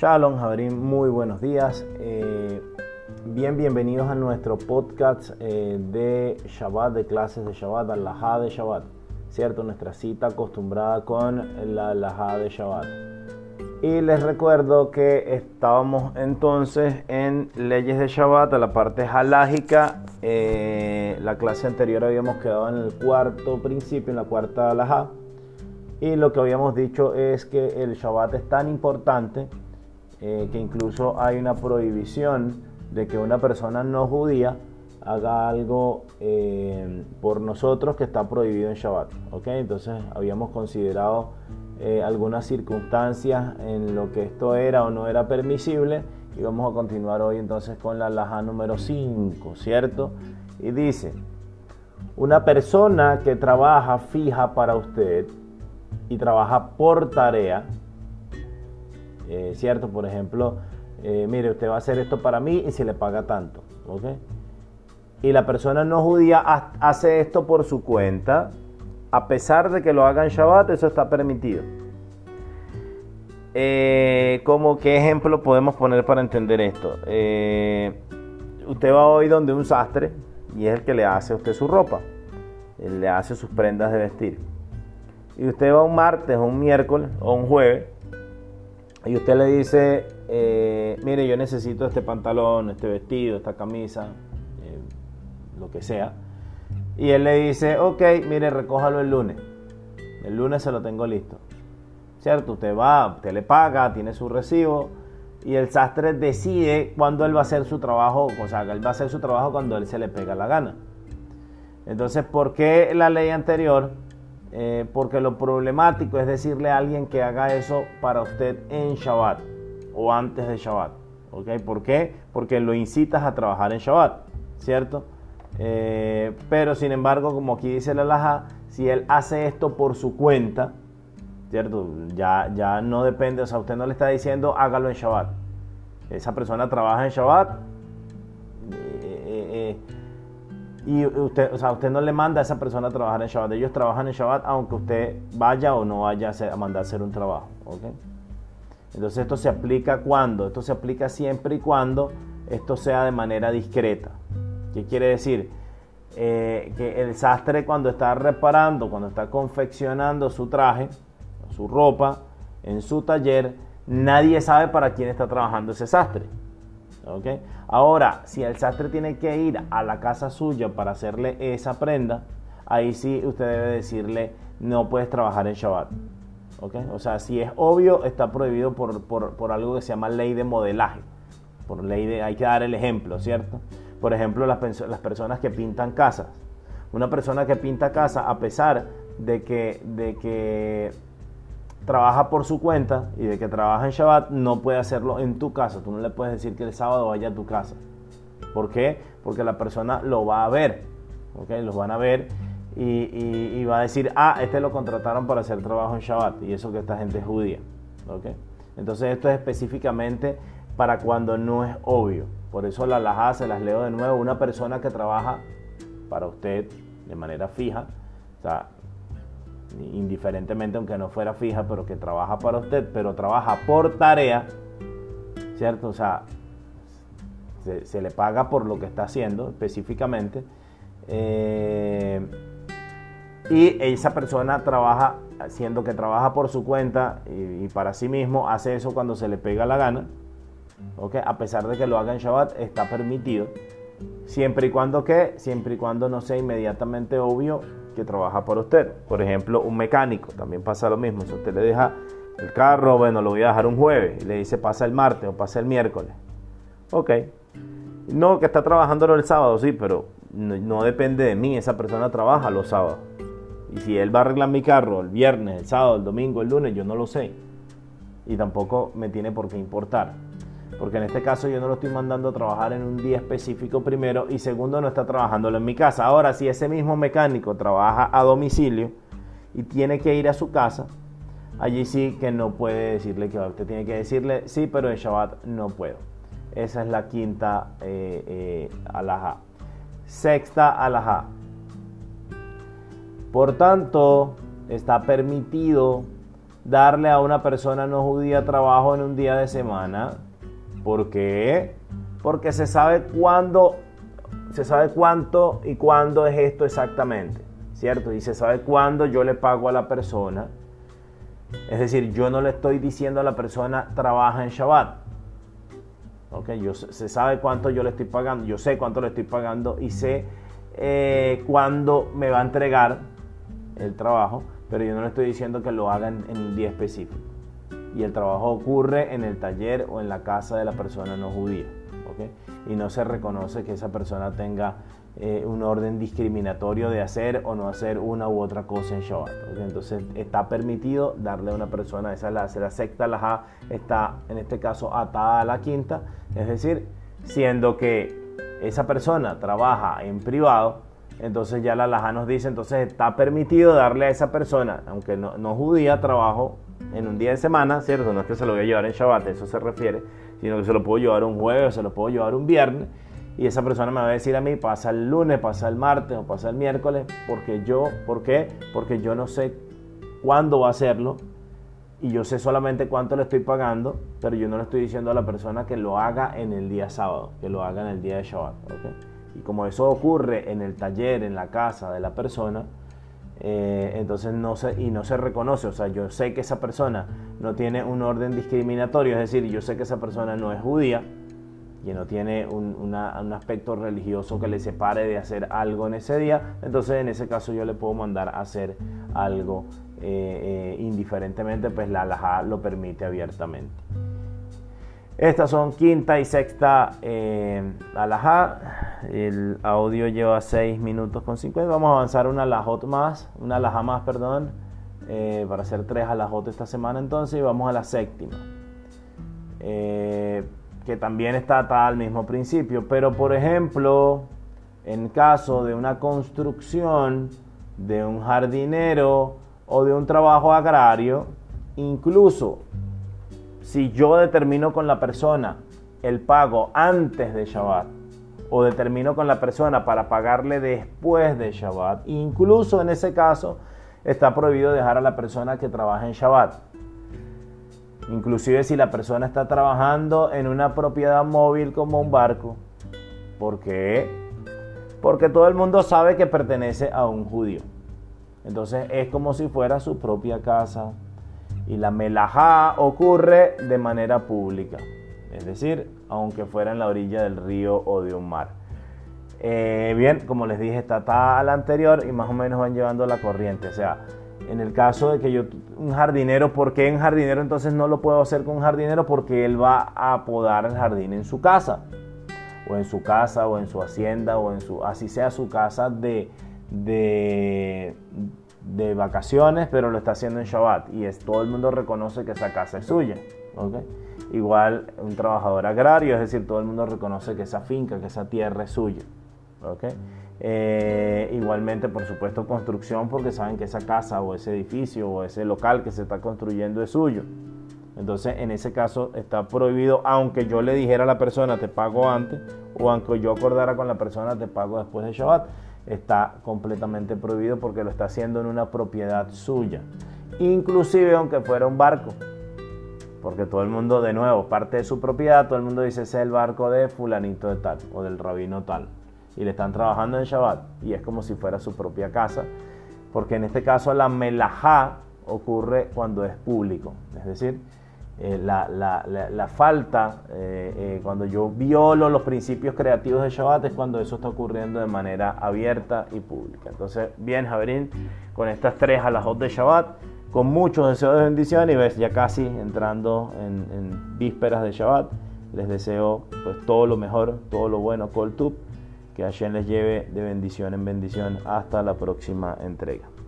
Shalom, Javerín, muy buenos días. Eh, bien, bienvenidos a nuestro podcast eh, de Shabbat, de clases de Shabbat, Alajá de Shabbat. ¿Cierto? Nuestra cita acostumbrada con la Alajá de Shabbat. Y les recuerdo que estábamos entonces en leyes de Shabbat, la parte halágica. Eh, la clase anterior habíamos quedado en el cuarto principio, en la cuarta alajá. Y lo que habíamos dicho es que el Shabbat es tan importante eh, que incluso hay una prohibición de que una persona no judía haga algo eh, por nosotros que está prohibido en Shabbat. Entonces habíamos considerado eh, algunas circunstancias en lo que esto era o no era permisible y vamos a continuar hoy entonces con la laja número 5, ¿cierto? Y dice, una persona que trabaja fija para usted y trabaja por tarea, eh, ¿cierto? Por ejemplo, eh, mire, usted va a hacer esto para mí y se le paga tanto, ¿ok? Y la persona no judía hace esto por su cuenta, a pesar de que lo haga en Shabbat, eso está permitido. Eh, ¿Cómo qué ejemplo podemos poner para entender esto? usted va hoy donde un sastre y es el que le hace a usted su ropa, le hace sus prendas de vestir. Y usted va un martes o un miércoles o un jueves y usted le dice, eh, mire, yo necesito este pantalón, este vestido, esta camisa, eh, lo que sea. Y él le dice, ok, mire, recójalo el lunes. El lunes se lo tengo listo. ¿Cierto? Usted va, usted le paga, tiene su recibo y el sastre decide cuándo él va a hacer su trabajo, o sea, él va a hacer su trabajo cuando él se le pega la gana. Entonces, ¿por qué la ley anterior eh, porque lo problemático es decirle a alguien que haga eso para usted en Shabbat o antes de Shabbat. ¿Por qué? Porque lo incitas a trabajar en Shabbat, ¿cierto? Eh, pero sin embargo, como aquí dice la Laja, si él hace esto por su cuenta, ¿cierto? Ya, ya no depende, o sea, usted no le está diciendo hágalo en Shabbat. Esa persona trabaja en Shabbat. Y usted, o sea, usted no le manda a esa persona a trabajar en Shabbat. Ellos trabajan en Shabbat aunque usted vaya o no vaya a, mandar a hacer un trabajo. Entonces esto se aplica cuando? Esto se aplica siempre y cuando esto sea de manera discreta. ¿Qué quiere decir? Eh, que el sastre cuando está reparando, cuando está confeccionando su traje, su ropa, en su taller, nadie sabe para quién está trabajando ese sastre. Ahora, si el sastre tiene que ir a la casa suya para hacerle esa prenda, ahí sí usted debe decirle no puedes trabajar en Shabbat. O sea, si es obvio, está prohibido por, algo que se llama ley de modelaje. Por ley de, hay que dar el ejemplo, ¿cierto? Por ejemplo, las, las personas que pintan casas. Una persona que pinta casa, a pesar de que, de que trabaja por su cuenta y de que trabaja en Shabbat, no puede hacerlo en tu casa. Tú no le puedes decir que el sábado vaya a tu casa. ¿Por qué? Porque la persona lo va a ver. ¿ok? Los van a ver y, va a decir, ah, este lo contrataron para hacer trabajo en Shabbat. Y eso que esta gente es judía. ¿ok? Entonces esto es específicamente para cuando no es obvio. Por eso la laja se las leo de nuevo. Una persona que trabaja para usted de manera fija, o sea, indiferentemente aunque no fuera fija, pero que trabaja para usted, pero trabaja por tarea, ¿cierto? O sea, se, le paga por lo que está haciendo específicamente. Eh, y esa persona trabaja, siendo que trabaja por su cuenta y, para sí mismo, hace eso cuando se le pega la gana. ¿okay? A pesar de que lo haga en Shabbat, está permitido. Siempre y cuando que, siempre y cuando no sea inmediatamente obvio que trabaja por usted. Por ejemplo, un mecánico, también pasa lo mismo. Si usted le deja el carro, bueno, lo voy a dejar un jueves y le dice pasa el martes o pasa el miércoles. Ok. No, que está trabajando el sábado, sí, pero no, depende de mí. Esa persona trabaja los sábados. Y si él va a arreglar mi carro el viernes, el sábado, el domingo, el lunes, yo no lo sé. Y tampoco me tiene por qué importar porque en este caso yo no lo estoy mandando a trabajar en un día específico primero y segundo no está trabajándolo en mi casa. Ahora, si ese mismo mecánico trabaja a domicilio y tiene que ir a su casa, allí sí que no puede decirle que usted tiene que decirle sí, pero en Shabbat no puedo. Esa es la quinta eh, eh. Sexta alhaja. Por tanto, está permitido darle a una persona no judía trabajo en un día de semana. ¿Por qué? Porque se sabe cuándo, se sabe cuánto y cuándo es esto exactamente, ¿cierto? Y se sabe cuándo yo le pago a la persona. Es decir, yo no le estoy diciendo a la persona trabaja en Shabbat. ¿Ok? Yo, se sabe cuánto yo le estoy pagando, yo sé cuánto le estoy pagando y sé eh, cuándo me va a entregar el trabajo pero yo no le estoy diciendo que lo hagan en un día específico. Y el trabajo ocurre en el taller o en la casa de la persona no judía. Y no se reconoce que esa persona tenga eh, un orden discriminatorio de hacer o no hacer una u otra cosa en Shabbat. Entonces está permitido darle a una persona, esa es la, la secta la está en este caso atada a la quinta, es decir, siendo que esa persona trabaja en privado, entonces ya la Laja nos dice, entonces está permitido darle a esa persona, aunque no, no judía, trabajo en un día de semana, ¿cierto? No es que se lo voy a llevar en Shabbat, eso se refiere, sino que se lo puedo llevar un jueves, se lo puedo llevar un viernes, y esa persona me va a decir a mí, pasa el lunes, pasa el martes o pasa el miércoles, porque yo, ¿por qué? Porque yo no sé cuándo va a hacerlo, y yo sé solamente cuánto le estoy pagando, pero yo no le estoy diciendo a la persona que lo haga en el día sábado, que lo haga en el día de Shabbat, ¿ok? Y como eso ocurre en el taller, en la casa de la persona, eh, entonces no se, y no se reconoce, o sea, yo sé que esa persona no tiene un orden discriminatorio, es decir, yo sé que esa persona no es judía y no tiene un, aspecto religioso que le separe de hacer algo en ese día, entonces en ese caso yo le puedo mandar a hacer algo eh, eh, indiferentemente, pues la alhaja lo permite abiertamente. Estas son quinta y sexta eh. El audio lleva 6 minutos con 50. Vamos a avanzar una alajot más, una alajá más, perdón, eh, para hacer tres alajot esta semana entonces. Y vamos a la séptima, eh, que también está atada al mismo principio. Pero por ejemplo, en caso de una construcción, de un jardinero o de un trabajo agrario, incluso si yo determino con la persona el pago antes de Shabbat o determino con la persona para pagarle después de Shabbat, incluso en ese caso está prohibido dejar a la persona que trabaja en Shabbat. Inclusive si la persona está trabajando en una propiedad móvil como un barco. ¿Por qué? Porque todo el mundo sabe que pertenece a un judío. Entonces es como si fuera su propia casa, y la melajá ocurre de manera pública, es decir, aunque fuera en la orilla del río o de un mar. Eh, bien, como les dije, está la anterior y más o menos van llevando la corriente. O sea, en el caso de que yo, un jardinero, ¿por qué en jardinero entonces no lo puedo hacer con un jardinero? Porque él va a podar el jardín en su casa, o en su casa, o en su hacienda, o en su, así sea su casa de, de, de vacaciones, pero lo está haciendo en Shabbat y es, todo el mundo reconoce que esa casa es suya. Igual un trabajador agrario, es decir, todo el mundo reconoce que esa finca, que esa tierra es suya. Eh, igualmente, por supuesto, construcción, porque saben que esa casa o ese edificio o ese local que se está construyendo es suyo. Entonces, en ese caso está prohibido, aunque yo le dijera a la persona te pago antes, o aunque yo acordara con la persona te pago después de Shabbat está completamente prohibido porque lo está haciendo en una propiedad suya. Inclusive aunque fuera un barco. Porque todo el mundo, de nuevo, parte de su propiedad, todo el mundo dice, ese es el barco de fulanito de tal o del rabino tal. Y le están trabajando en Shabbat. Y es como si fuera su propia casa. Porque en este caso la melajá ocurre cuando es público. Es decir, eh, la, falta, eh, eh, cuando yo violo los principios creativos de Shabbat, es cuando eso está ocurriendo de manera abierta y pública. Entonces, bien, Javerín, con estas tres alajot de Shabbat, con muchos deseos de bendición y ves ya casi entrando en, vísperas de Shabbat, les deseo pues todo lo mejor, todo lo bueno, Kol que Hashem les lleve de bendición en bendición hasta la próxima entrega.